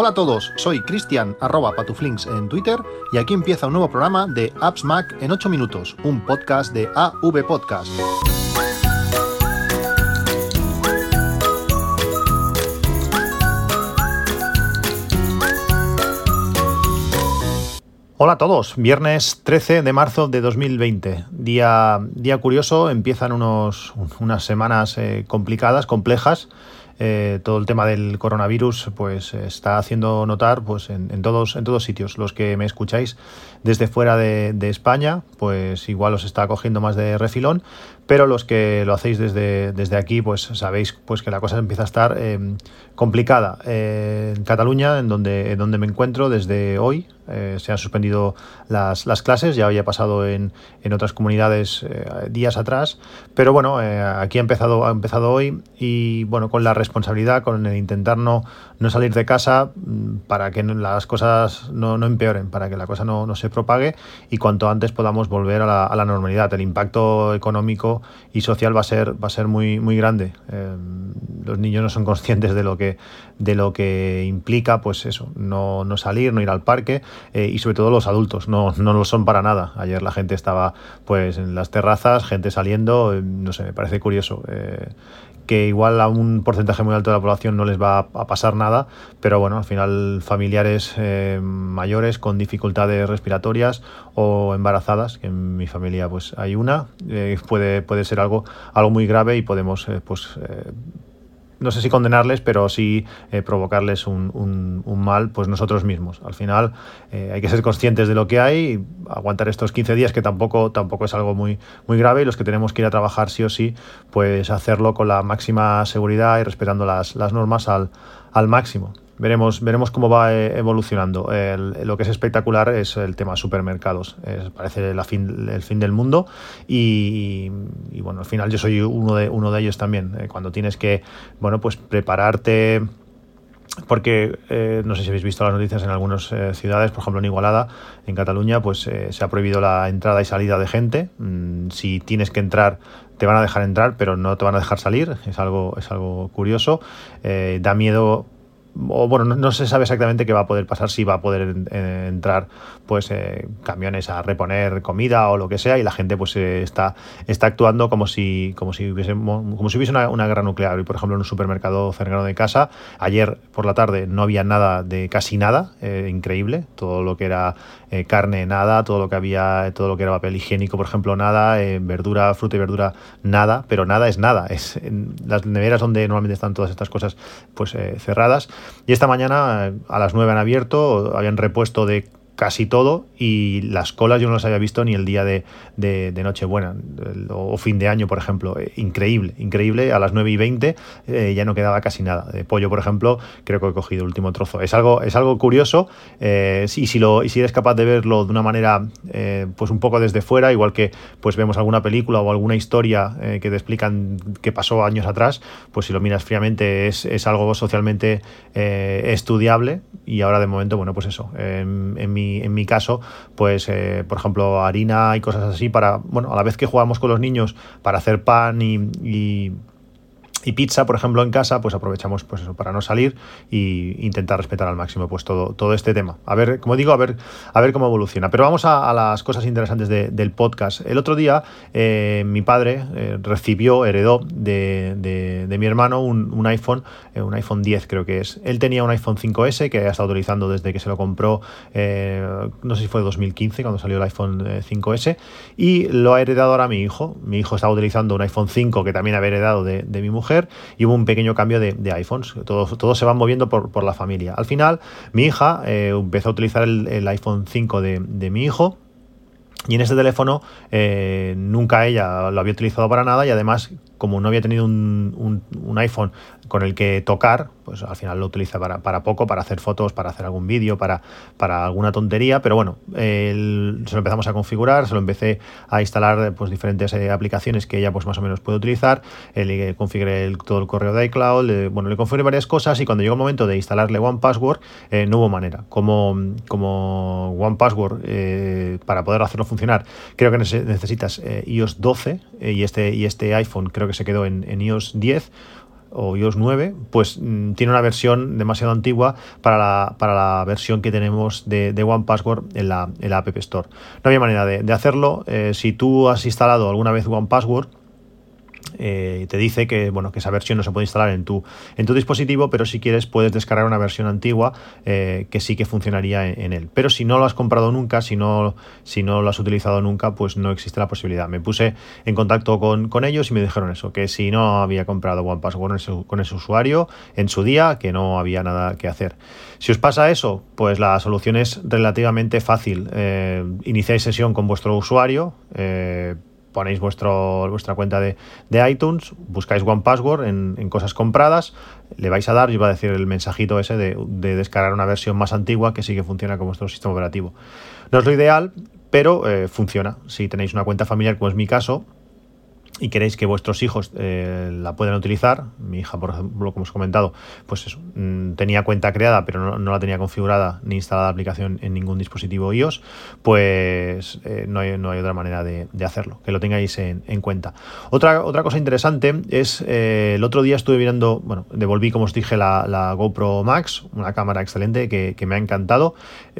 Hola a todos, soy Cristian arroba patuflinks en Twitter y aquí empieza un nuevo programa de Apps Mac en 8 minutos, un podcast de AV Podcast. Hola a todos, viernes 13 de marzo de 2020, día, día curioso, empiezan unas semanas eh, complicadas, complejas. Eh, todo el tema del coronavirus pues está haciendo notar pues en, todos en todos sitios. Los que me escucháis desde fuera de, España pues igual os está cogiendo más de refilón pero los que lo hacéis desde, desde aquí pues sabéis pues que la cosa empieza a estar eh, complicada. En Cataluña en donde en donde me encuentro desde hoy eh, se han suspendido las, clases, ya había pasado en, otras comunidades eh, días atrás, pero bueno, eh, aquí ha empezado, ha empezado hoy y bueno, con la responsabilidad, con el intentar no, no salir de casa mm, para que las cosas no, empeoren, para que la cosa no, se propague y cuanto antes podamos volver a la, normalidad. El impacto económico y social va a ser, va a ser muy, muy grande. los niños no son conscientes de lo que, de lo que implica, pues eso, no, no salir, no ir al parque eh, y sobre todo los adultos, no, no lo son para nada. Ayer la gente estaba pues en las terrazas, gente saliendo, eh, no sé, me parece curioso. Eh, que igual a un porcentaje muy alto de la población no les va a pasar nada, pero bueno, al final familiares mayores con dificultades respiratorias o embarazadas, que en mi familia pues hay una, puede, puede ser algo, algo muy grave y podemos pues no sé si condenarles, pero sí eh, provocarles un, mal, pues nosotros mismos. Al final eh, hay que ser conscientes de lo que hay, aguantar estos 15 días, que tampoco, tampoco es algo muy, muy grave, y los que tenemos que ir a trabajar sí o sí, pues hacerlo con la máxima seguridad y respetando las, las normas al, al máximo veremos, veremos cómo va eh, evolucionando. lo que es espectacular es el tema supermercados. parece la fin, el fin del mundo y, bueno, al final yo soy uno de, uno de ellos también. Eh, cuando tienes que, bueno, pues prepararte porque eh, no sé si habéis visto las noticias en algunas ciudades, por ejemplo en Igualada, en Cataluña, pues se ha prohibido la entrada y salida de gente. Mm, si tienes que entrar, te van a dejar entrar, pero no te van a dejar salir. Es algo, es algo curioso. da miedo o bueno, no, se sabe exactamente qué va a poder pasar, si va a poder entrar pues eh, camiones a reponer comida o lo que sea y la gente pues eh, está, está actuando como si, como si hubiese, como si hubiese una, guerra nuclear. Y por ejemplo en un supermercado cercano de casa, ayer por la tarde no había nada de casi nada, eh, increíble, todo lo que era carne nada, todo lo que había, todo lo que era papel higiénico por ejemplo nada, verdura, fruta y verdura nada, pero nada es nada. Es, las neveras donde normalmente están todas estas cosas pues cerradas y esta mañana a las 9 han abierto, habían repuesto de casi todo y las colas yo no las había visto ni el día de, de, Nochebuena o fin de año, por ejemplo. Eh, increíble, increíble. A las 9 y 20 eh, ya no quedaba casi nada. De pollo, por ejemplo, creo que he cogido el último trozo. Es algo, es algo curioso eh, y, si lo, y si eres capaz de verlo de una manera pues un poco desde fuera, igual que pues vemos alguna película o alguna historia que te explican qué pasó años atrás, pues si lo miras fríamente es, es algo socialmente estudiable y ahora de momento, bueno, pues eso, en mi en mi caso, pues, eh, por ejemplo, harina y cosas así para, bueno, a la vez que jugamos con los niños para hacer pan y y pizza, por ejemplo, en casa, pues aprovechamos pues eso, para no salir e intentar respetar al máximo pues todo, todo este tema. A ver, como digo, a ver, a ver cómo evoluciona. Pero vamos a, las cosas interesantes del podcast. El otro día eh, mi padre eh, recibió, heredó de, mi hermano un, iPhone, eh, un iPhone 10 creo que es. Él tenía un iPhone 5S que ha estado utilizando desde que se lo compró, no sé si fue 2015 cuando salió el iPhone 5S, y lo ha heredado ahora mi hijo. Mi hijo estaba utilizando un iPhone 5 que también había heredado de mi mujer y hubo un pequeño cambio de, iPhones. Todos, se van moviendo por, la familia. Al final, mi hija eh, empezó a utilizar el, iPhone 5 de, de mi hijo. Y en este teléfono eh, nunca ella lo había utilizado para nada y además como no había tenido un, iPhone con el que tocar, pues al final lo utiliza para, poco, para hacer fotos, para hacer algún vídeo, para, para alguna tontería, pero bueno, se lo empezamos a configurar, se lo empecé a instalar pues diferentes eh, aplicaciones que ella pues más o menos puede utilizar, eh, le configuré todo el correo de iCloud, bueno, le configuré varias cosas y cuando llegó el momento de instalarle One Password, eh, no hubo manera. Como, como One Password, para poder hacerlo funcionar, creo que necesitas iOS 12 y, este, y este iPhone creo que se quedó en, iOS 10 o iOS 9, pues mm, tiene una versión demasiado antigua para la, para la versión que tenemos de, de One Password en la, en la App Store. No había manera de, hacerlo. Eh, si tú has instalado alguna vez One Password, eh, te dice que, bueno, que esa versión no se puede instalar en tu, en tu dispositivo, pero si quieres puedes descargar una versión antigua eh, que sí que funcionaría en, él. Pero si no lo has comprado nunca, si no, si no lo has utilizado nunca, pues no existe la posibilidad. Me puse en contacto con, ellos y me dijeron eso, que si no había comprado OnePassword con ese, con ese usuario en su día, que no había nada que hacer. Si os pasa eso, pues la solución es relativamente fácil. Eh, iniciáis sesión con vuestro usuario, ponéis vuestro, vuestra cuenta de, iTunes, buscáis One Password en, cosas compradas, le vais a dar y va a decir el mensajito ese de, descargar una versión más antigua que sí que funciona con vuestro sistema operativo. No es lo ideal, pero eh, funciona. Si tenéis una cuenta familiar, como es mi caso, y queréis que vuestros hijos eh, la puedan utilizar, mi hija, por ejemplo, como os he comentado, pues mm, tenía cuenta creada, pero no, la tenía configurada ni instalada la aplicación en ningún dispositivo iOS, pues eh, no, hay, otra manera de, hacerlo, que lo tengáis en, cuenta. Otra, otra cosa interesante es, eh, el otro día estuve mirando, bueno, devolví, como os dije, la, GoPro Max, una cámara excelente que, me ha encantado,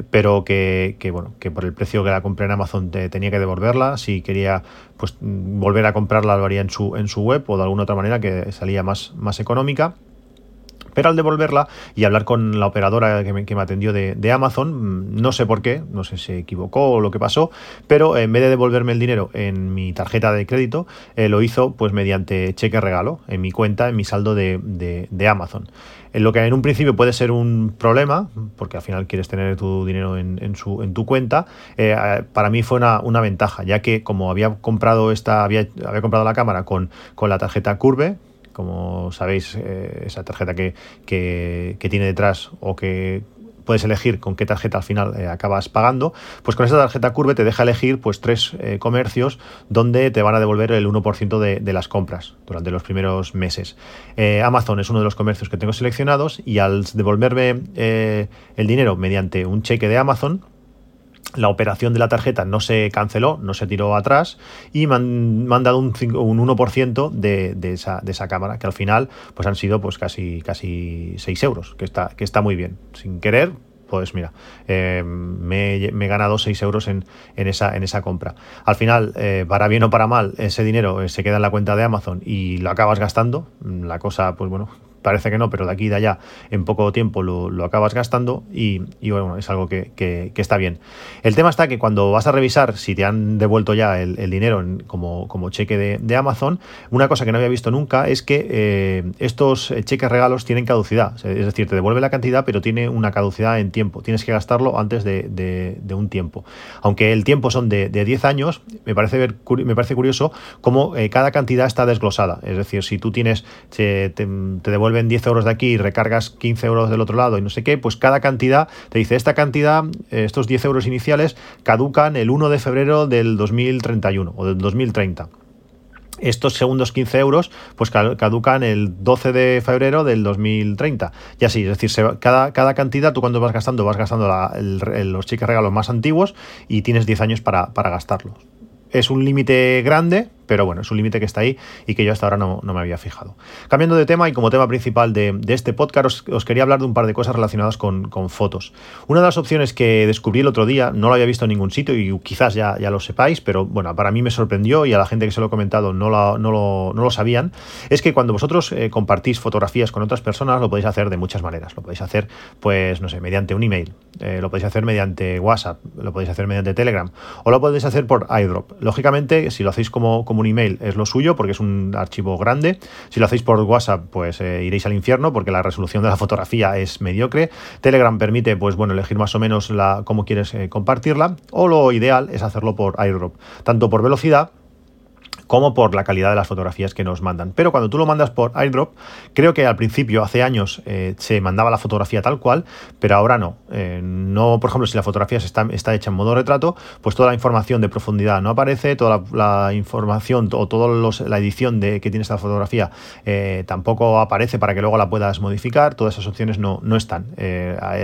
pero que, bueno, que por el precio que la compré en Amazon tenía que devolverla, si quería pues volver a comprarla haría en su, en su web o de alguna otra manera que salía más, más económica. Al devolverla y hablar con la operadora que me, atendió de, Amazon, mm, no sé por qué, no sé si equivocó o lo que pasó, pero en vez de devolverme el dinero en mi tarjeta de crédito, eh, lo hizo pues mediante cheque regalo en mi cuenta, en mi saldo de, de Amazon. Lo que en un principio puede ser un problema, porque al final quieres tener tu dinero en, su, en tu cuenta, eh, para mí fue una, ventaja, ya que como había comprado esta, había, había comprado la cámara con, con la tarjeta Curve, como sabéis, eh, esa tarjeta que, que, tiene detrás o que puedes elegir con qué tarjeta al final eh, acabas pagando, pues con esa tarjeta Curve te deja elegir pues tres eh, comercios donde te van a devolver el 1% de, las compras durante los primeros meses. Amazon es uno de los comercios que tengo seleccionados y al devolverme el dinero mediante un cheque de Amazon, la operación de la tarjeta no se canceló, no se tiró atrás y me han, dado un, un 1% de, esa, de, esa, cámara, que al final pues han sido pues casi, casi 6 euros, que está, que está muy bien. Sin querer, pues mira, eh, me, he ganado 6 euros en, esa, en esa compra. Al final, eh, para bien o para mal, ese dinero eh, se queda en la cuenta de Amazon y lo acabas gastando. La cosa, pues bueno, parece que no, pero de aquí y de allá en poco tiempo lo, acabas gastando y, bueno, es algo que, está bien. El tema está que cuando vas a revisar si te han devuelto ya el, dinero como, como, cheque de, Amazon, una cosa que no había visto nunca es que eh, estos cheques regalos tienen caducidad. Es decir, te devuelve la cantidad, pero tiene una caducidad en tiempo. Tienes que gastarlo antes de, un tiempo. Aunque el tiempo son de, 10 años, me parece, ver, me parece curioso cómo eh, cada cantidad está desglosada. Es decir, si tú tienes, te, te devuelve vuelven 10 euros de aquí y recargas 15 euros del otro lado y no sé qué, pues cada cantidad te dice, esta cantidad, eh, estos 10 euros iniciales caducan el 1 de febrero del 2031 o del 2030 estos segundos 15 euros pues caducan el 12 de febrero del 2030. Y así, es decir, cada, cada cantidad, tú cuando vas gastando, vas gastando los cheques regalos más antiguos y tienes 10 años para, para gastarlos. Es un límite grande, pero bueno, es un límite que está ahí y que yo hasta ahora no, me había fijado. Cambiando de tema y como tema principal de, este podcast, os, quería hablar de un par de cosas relacionadas con, fotos. Una de las opciones que descubrí el otro día, no lo había visto en ningún sitio y quizás ya, ya lo sepáis, pero bueno, para mí me sorprendió y a la gente que se lo he comentado no lo, no lo, sabían, es que cuando vosotros eh, compartís fotografías con otras personas, lo podéis hacer de muchas maneras. Lo podéis hacer, pues, no sé, mediante un email, eh, lo podéis hacer mediante WhatsApp, lo podéis hacer mediante Telegram o lo podéis hacer por iDrop. Lógicamente, si lo hacéis como un email es lo suyo porque es un archivo grande. Si lo hacéis por WhatsApp, pues eh, iréis al infierno porque la resolución de la fotografía es mediocre. Telegram permite, pues bueno, elegir más o menos la, cómo quieres eh, compartirla. O lo ideal es hacerlo por airdrop, tanto por velocidad como por la calidad de las fotografías que nos mandan. Pero cuando tú lo mandas por airdrop, creo que al principio, hace años, eh, se mandaba la fotografía tal cual, pero ahora no. Eh, no, por ejemplo, si la fotografía está, está, hecha en modo retrato, pues toda la información de profundidad no aparece, toda la, información o toda la edición de que tiene esta fotografía eh, tampoco aparece para que luego la puedas modificar, todas esas opciones no, no están.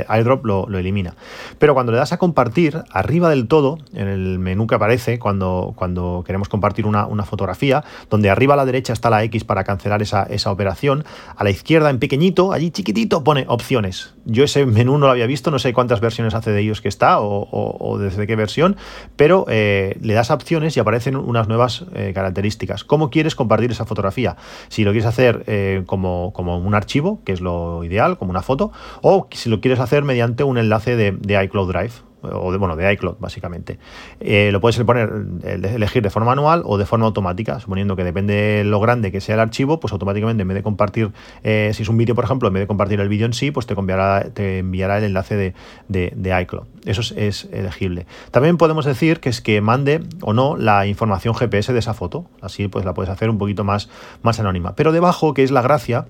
airdrop lo, lo, elimina. Pero cuando le das a compartir, arriba del todo, en el menú que aparece cuando, cuando queremos compartir una, una fotografía, fotografía, donde arriba a la derecha está la X para cancelar esa, esa operación, a la izquierda en pequeñito, allí chiquitito, pone opciones. Yo ese menú no lo había visto, no sé cuántas versiones hace de ellos que está o, desde qué versión, pero eh, le das opciones y aparecen unas nuevas eh, características. ¿Cómo quieres compartir esa fotografía? Si lo quieres hacer eh, como, como, un archivo, que es lo ideal, como una foto, o si lo quieres hacer mediante un enlace de iCloud Drive o de, bueno, de iCloud, básicamente. Eh, lo puedes poner, elegir de forma manual o de forma automática, suponiendo que depende de lo grande que sea el archivo, pues automáticamente en vez de compartir, eh, si es un vídeo, por ejemplo, en vez de compartir el vídeo en sí, pues te enviará, te enviará el enlace de, iCloud. Eso es, elegible. También podemos decir que es que mande o no la información GPS de esa foto. Así pues la puedes hacer un poquito más, más anónima. Pero debajo, que es la gracia,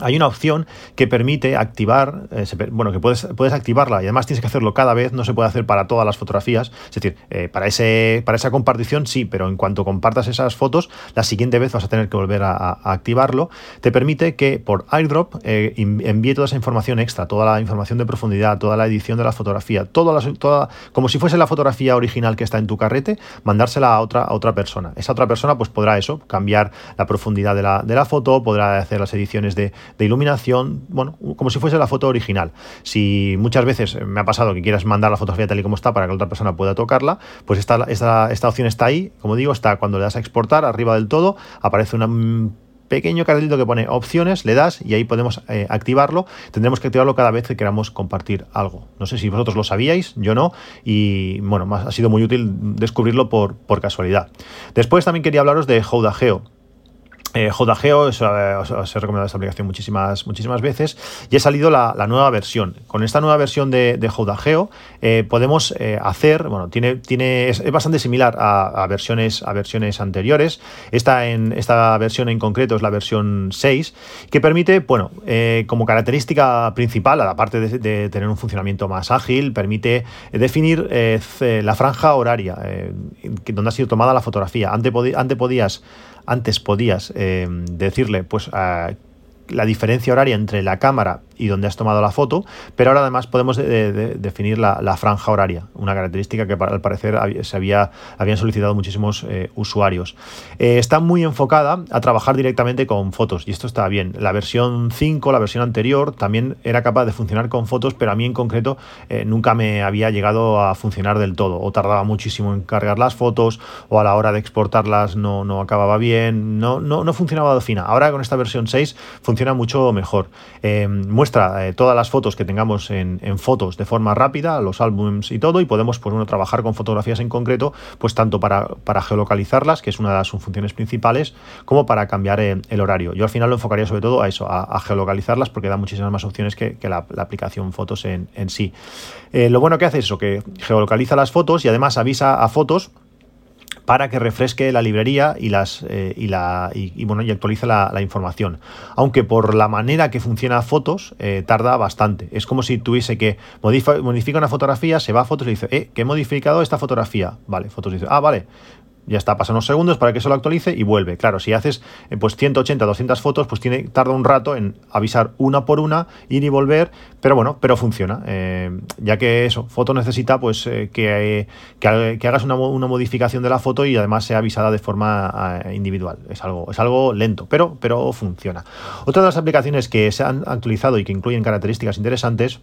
hay una opción que permite activar, eh, bueno, que puedes, puedes activarla y además tienes que hacerlo cada vez, no se puede hacer para todas las fotografías. Es decir, eh, para, ese, para esa compartición sí, pero en cuanto compartas esas fotos, la siguiente vez vas a tener que volver a, activarlo. Te permite que por airdrop eh, envíe toda esa información extra, toda la información de profundidad, toda la edición de la fotografía, toda toda, como si fuese la fotografía original que está en tu carrete, mandársela a otra, a otra persona. Esa otra persona pues podrá eso, cambiar la profundidad de la, de la foto, podrá hacer las ediciones de de iluminación, bueno, como si fuese la foto original. Si muchas veces me ha pasado que quieras mandar la fotografía tal y como está para que otra persona pueda tocarla, pues esta, esta, esta opción está ahí, como digo, está cuando le das a exportar, arriba del todo, aparece un pequeño cartelito que pone opciones, le das y ahí podemos eh, activarlo. Tendremos que activarlo cada vez que queramos compartir algo. No sé si vosotros lo sabíais, yo no, y bueno, ha sido muy útil descubrirlo por, por casualidad. Después también quería hablaros de Houdageo. Eh, JGeo, os, he recomendado esta aplicación muchísimas, muchísimas veces y ha salido la, nueva versión. Con esta nueva versión de, de eh, podemos eh, hacer, bueno, tiene, tiene, es, bastante similar a, versiones, a versiones anteriores. Esta, en, esta versión en concreto es la versión 6, que permite, bueno, eh, como característica principal, aparte de, de, tener un funcionamiento más ágil, permite definir la franja horaria donde ha sido tomada la fotografía. Antes, antes podías antes podías eh, decirle, pues, la diferencia horaria entre la cámara y donde has tomado la foto, pero ahora además podemos definir la, franja horaria, una característica que al parecer se había, habían solicitado muchísimos eh, usuarios. Eh, está muy enfocada a trabajar directamente con fotos y esto está bien. La versión 5, la versión anterior, también era capaz de funcionar con fotos, pero a mí en concreto eh, nunca me había llegado a funcionar del todo o tardaba muchísimo en cargar las fotos o a la hora de exportarlas no, no acababa bien, no, no, no funcionaba de fina. Ahora con esta versión 6 funciona mucho mejor. muestra eh, todas las fotos que tengamos en, fotos de forma rápida, los álbums y todo, y podemos pues, bueno, trabajar con fotografías en concreto, pues tanto para, para geolocalizarlas, que es una de sus funciones principales, como para cambiar eh, el, horario. Yo al final lo enfocaría sobre todo a eso, a, geolocalizarlas, porque da muchísimas más opciones que, la, aplicación fotos en, sí. Eh, lo bueno que hace es eso, que geolocaliza las fotos y además avisa a fotos para que refresque la librería y las eh, y la y, bueno y actualice la, información. Aunque por la manera que funciona fotos eh, tarda bastante. Es como si tuviese que modifica una fotografía se va a fotos y dice eh, que he modificado esta fotografía vale fotos dice ah vale ya está, pasan unos segundos para que se lo actualice y vuelve. Claro, si haces eh, pues 180, 200 fotos, pues tiene, tarda un rato en avisar una por una, ir y volver, pero bueno, pero funciona. Eh, ya que eso, foto necesita pues eh, que, que, hagas una, modificación de la foto y además sea avisada de forma individual. Es algo, es algo lento, pero, pero funciona. Otra de las aplicaciones que se han actualizado y que incluyen características interesantes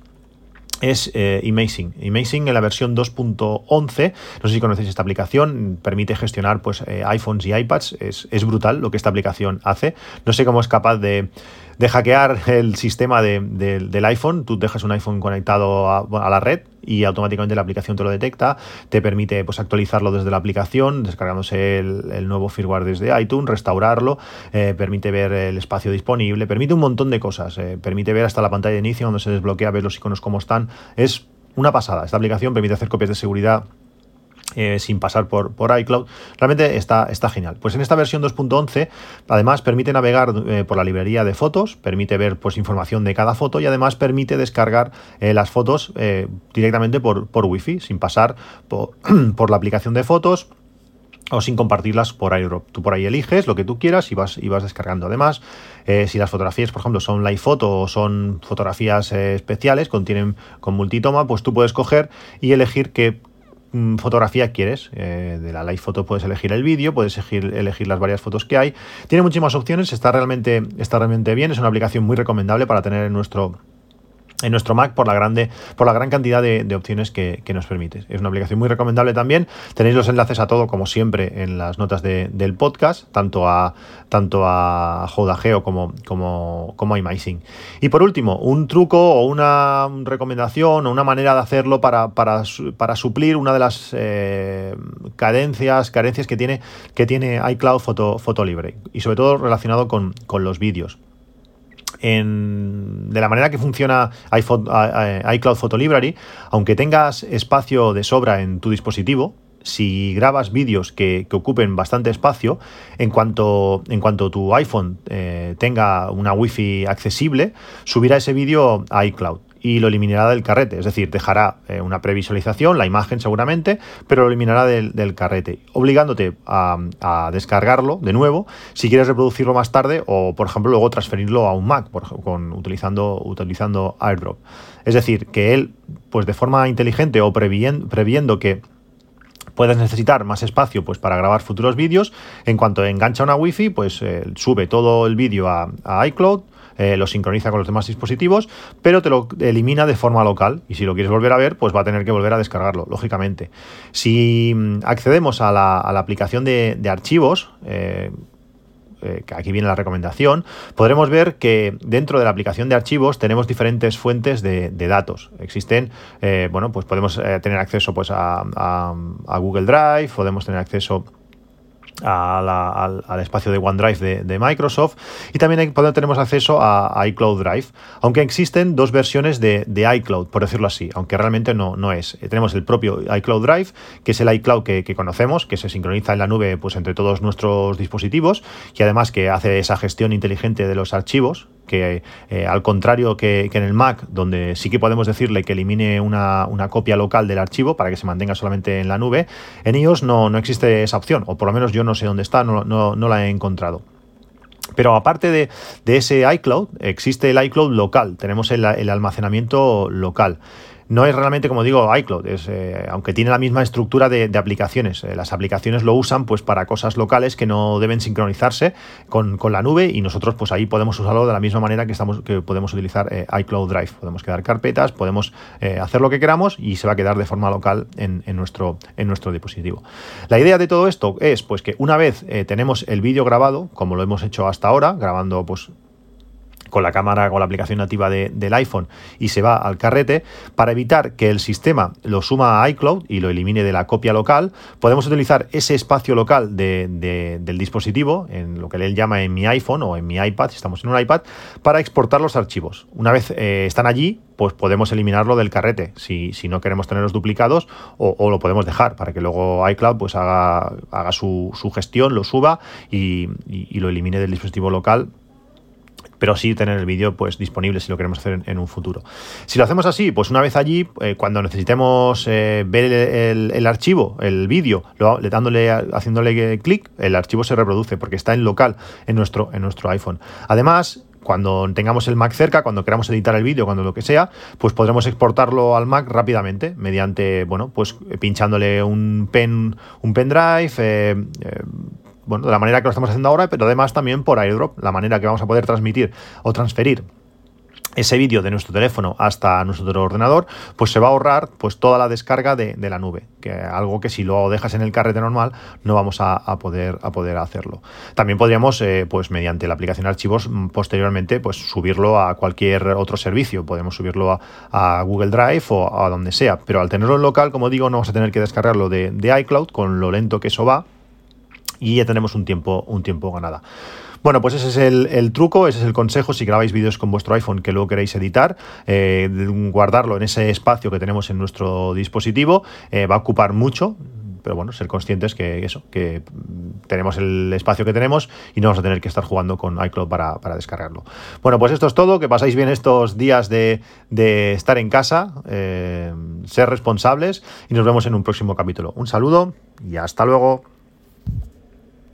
es eh, Amazing. Amazing en la versión 2.11, no sé si conocéis esta aplicación, permite gestionar pues, eh, iPhones y iPads, es, es, brutal lo que esta aplicación hace. No sé cómo es capaz de, de hackear el sistema del iPhone. Tú dejas un iPhone conectado a, la red y automáticamente la aplicación te lo detecta, te permite pues, actualizarlo desde la aplicación, descargándose el, nuevo firmware desde iTunes, restaurarlo, eh, permite ver el espacio disponible, permite un montón de cosas, eh, permite ver hasta la pantalla de inicio donde se desbloquea, ver los iconos cómo están. Es una pasada. Esta aplicación permite hacer copias de seguridad eh, sin pasar por, por iCloud, realmente está, está genial. Pues en esta versión 2.11 además permite navegar eh, por la librería de fotos, permite ver pues, información de cada foto y además permite descargar eh, las fotos directamente por, por Wi-Fi, sin pasar por, por la aplicación de fotos o sin compartirlas por airdrop. Tú por ahí eliges lo que tú quieras y vas, y vas descargando. Además, si las fotografías, por ejemplo, son live photo o son fotografías especiales, contienen con multitoma, pues tú puedes coger y elegir qué fotografía quieres. Eh, de la Live Photo puedes elegir el vídeo, puedes elegir, elegir, las varias fotos que hay. Tiene muchísimas opciones, está realmente, está realmente bien, es una aplicación muy recomendable para tener en nuestro en nuestro Mac por la, grande, por la gran cantidad de, opciones que, nos permite. Es una aplicación muy recomendable también. Tenéis los enlaces a todo, como siempre, en las notas del podcast, tanto a, tanto a Jodageo como, como, como a. Y por último, un truco o una recomendación o una manera de hacerlo para, para, suplir una de las eh, carencias, carencias que tiene, que tiene iCloud Foto, Libre y sobre todo relacionado con, con los vídeos de la manera que funciona iCloud Photo Library, aunque tengas espacio de sobra en tu dispositivo, si grabas vídeos que, ocupen bastante espacio, en cuanto, en cuanto tu iPhone eh, tenga una Wi-Fi accesible, subirá ese vídeo a iCloud y lo eliminará del carrete. Es decir, dejará eh, una previsualización, la imagen seguramente, pero lo eliminará del, carrete, obligándote a, descargarlo de nuevo si quieres reproducirlo más tarde o, por ejemplo, luego transferirlo a un Mac con, utilizando, utilizando AirDrop. Es decir, que él, pues de forma inteligente o previendo, que puedes necesitar más espacio pues, para grabar futuros vídeos. En cuanto engancha una wifi, pues eh, sube todo el vídeo a, iCloud, eh, lo sincroniza con los demás dispositivos, pero te lo elimina de forma local. Y si lo quieres volver a ver, pues va a tener que volver a descargarlo, lógicamente. Si mm, accedemos a la, aplicación de, archivos, eh, eh, aquí viene la recomendación, podremos ver que dentro de la aplicación de archivos tenemos diferentes fuentes de, datos. Existen, bueno, pues podemos tener acceso pues, a, a, Google Drive, podemos tener acceso al, espacio de OneDrive de, Microsoft y también tenemos acceso a, iCloud Drive, aunque existen dos versiones de, iCloud, por decirlo así, aunque realmente no, no es. Eh, tenemos el propio iCloud Drive, que es el iCloud que, conocemos, que se sincroniza en la nube pues, entre todos nuestros dispositivos y además que hace esa gestión inteligente de los archivos, que eh, al contrario que, en el Mac, donde sí que podemos decirle que elimine una, copia local del archivo para que se mantenga solamente en la nube, en iOS no, no existe esa opción, o por lo menos yo no sé dónde está, no, no, la he encontrado. Pero aparte de, ese iCloud, existe el iCloud local, tenemos el almacenamiento local. No es realmente, como digo, iCloud, es, eh, aunque tiene la misma estructura de, aplicaciones. Eh, las aplicaciones lo usan pues, para cosas locales que no deben sincronizarse con, la nube y nosotros pues, ahí podemos usarlo de la misma manera que, estamos, que podemos utilizar eh, iCloud Drive. Podemos quedar carpetas, podemos hacer lo que queramos y se va a quedar de forma local en, nuestro, en nuestro dispositivo. La idea de todo esto es pues, que una vez tenemos el vídeo grabado, como lo hemos hecho hasta ahora, grabando pues, con la cámara, con la aplicación nativa del iPhone y se va al carrete, para evitar que el sistema lo suma a iCloud y lo elimine de la copia local, podemos utilizar ese espacio local del dispositivo, en lo que él llama en mi iPhone o en mi iPad, si estamos en un iPad, para exportar los archivos. Una vez eh, están allí, pues podemos eliminarlo del carrete si, no queremos tenerlos duplicados o, lo podemos dejar para que luego iCloud pues haga, haga su, gestión, lo suba y lo elimine del dispositivo local pero sí tener el vídeo pues disponible si lo queremos hacer en, un futuro. Si lo hacemos así, pues una vez allí, eh, cuando necesitemos eh, ver el, archivo, el vídeo, dándole, haciéndole clic, el archivo se reproduce porque está en local en nuestro, en nuestro iPhone. Además, cuando tengamos el Mac cerca, cuando queramos editar el vídeo, cuando lo que sea, pues podremos exportarlo al Mac rápidamente mediante, bueno, pues pinchándole un pen, un pendrive, eh, bueno, de la manera que lo estamos haciendo ahora, pero además también por airdrop, la manera que vamos a poder transmitir o transferir ese vídeo de nuestro teléfono hasta nuestro ordenador, pues se va a ahorrar pues toda la descarga de, la nube, que algo que si lo dejas en el carrete normal no vamos a, poder, a poder hacerlo. También podríamos, eh, pues mediante la aplicación de archivos, mm, posteriormente, pues subirlo a cualquier otro servicio. Podemos subirlo a, Google Drive o a donde sea, pero al tenerlo en local, como digo, no vamos a tener que descargarlo de, de iCloud con lo lento que eso va y ya tenemos un tiempo, un tiempo ganada. Bueno, pues ese es el, truco, ese es el consejo si grabáis vídeos con vuestro iPhone que luego queréis editar, eh, guardarlo en ese espacio que tenemos en nuestro dispositivo, eh, va a ocupar mucho, pero bueno, ser conscientes que eso, que tenemos el espacio que tenemos y no vamos a tener que estar jugando con iCloud para, descargarlo. Bueno, pues esto es todo, que pasáis bien estos días de, estar en casa, eh, ser responsables y nos vemos en un próximo capítulo. Un saludo y hasta luego.